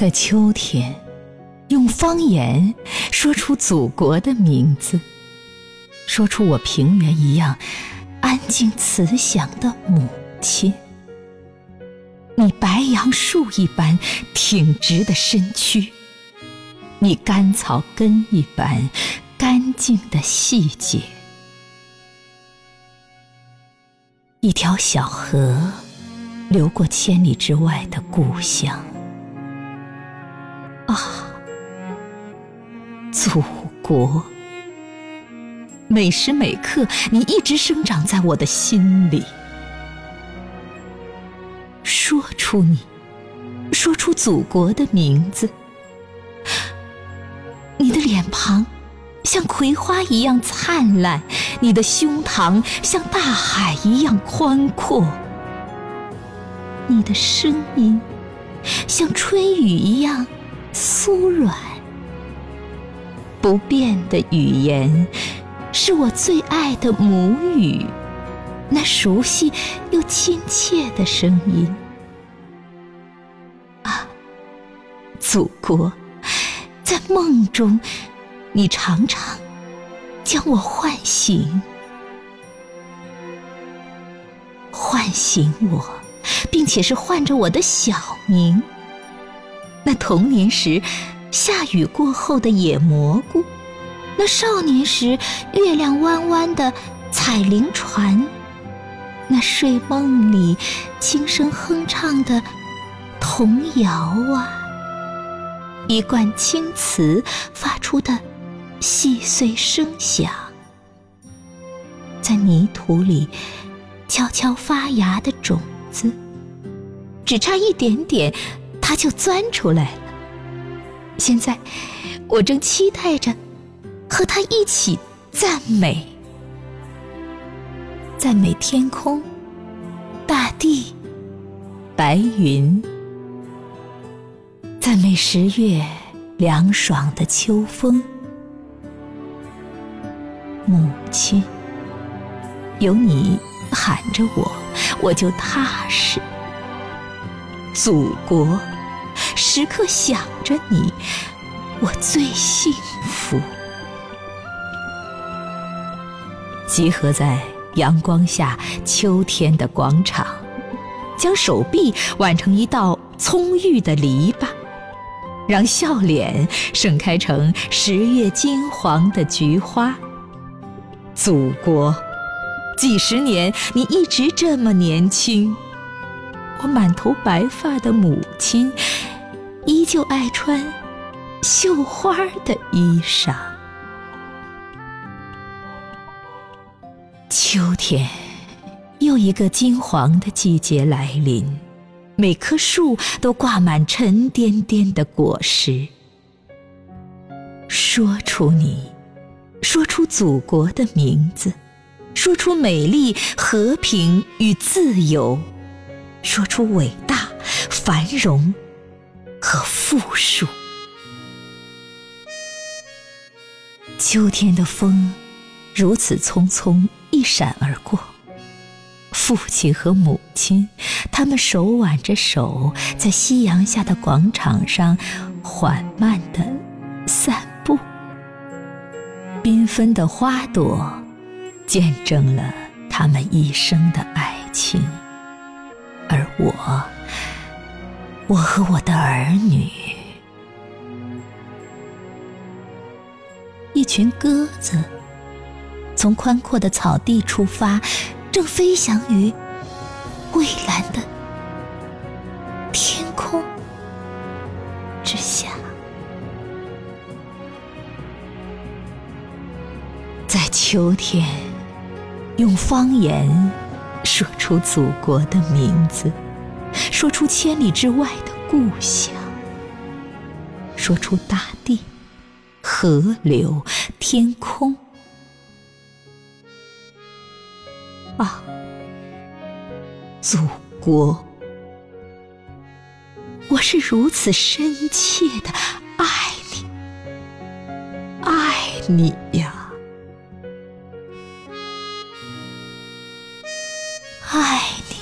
在秋天，用方言说出祖国的名字，说出我平原一样安静慈祥的母亲。你白杨树一般挺直的身躯，你甘草根一般干净的细节。一条小河流过千里之外的故乡。啊，祖国！每时每刻，你一直生长在我的心里。说出你，说出祖国的名字。你的脸庞像葵花一样灿烂，你的胸膛像大海一样宽阔，你的声音像春雨一样酥软。不变的语言是我最爱的母语，那熟悉又亲切的声音啊。祖国，在梦中，你常常将我唤醒，唤醒我，并且是唤着我的小名。那童年时下雨过后的野蘑菇，那少年时月亮弯弯的彩铃船，那睡梦里轻声哼唱的童谣啊。一贯青瓷发出的细碎声响，在泥土里悄悄发芽的种子，只差一点点，它就钻出来了。现在，我正期待着和它一起赞美，赞美天空、大地、白云。赞美十月凉爽的秋风，母亲，有你喊着我，我就踏实。祖国，时刻想着你，我最幸福。集合在阳光下秋天的广场，将手臂挽成一道葱郁的篱笆。让笑脸盛开成十月金黄的菊花。祖国，几十年你一直这么年轻，我满头白发的母亲依旧爱穿绣花的衣裳。秋天，又一个金黄的季节来临。每棵树都挂满沉甸甸的果实。说出你，说出祖国的名字，说出美丽、和平与自由，说出伟大、繁荣和富庶。秋天的风如此匆匆一闪而过。父亲和母亲，他们手挽着手，在夕阳下的广场上缓慢地散步。缤纷的花朵，见证了他们一生的爱情。我，我和我的儿女，一群鸽子，从宽阔的草地出发。正飞翔于蔚蓝的天空之下，在秋天，用方言说出祖国的名字，说出千里之外的故乡，说出大地、河流、天空。啊，祖国，我是如此深切的爱你，爱你呀，爱你，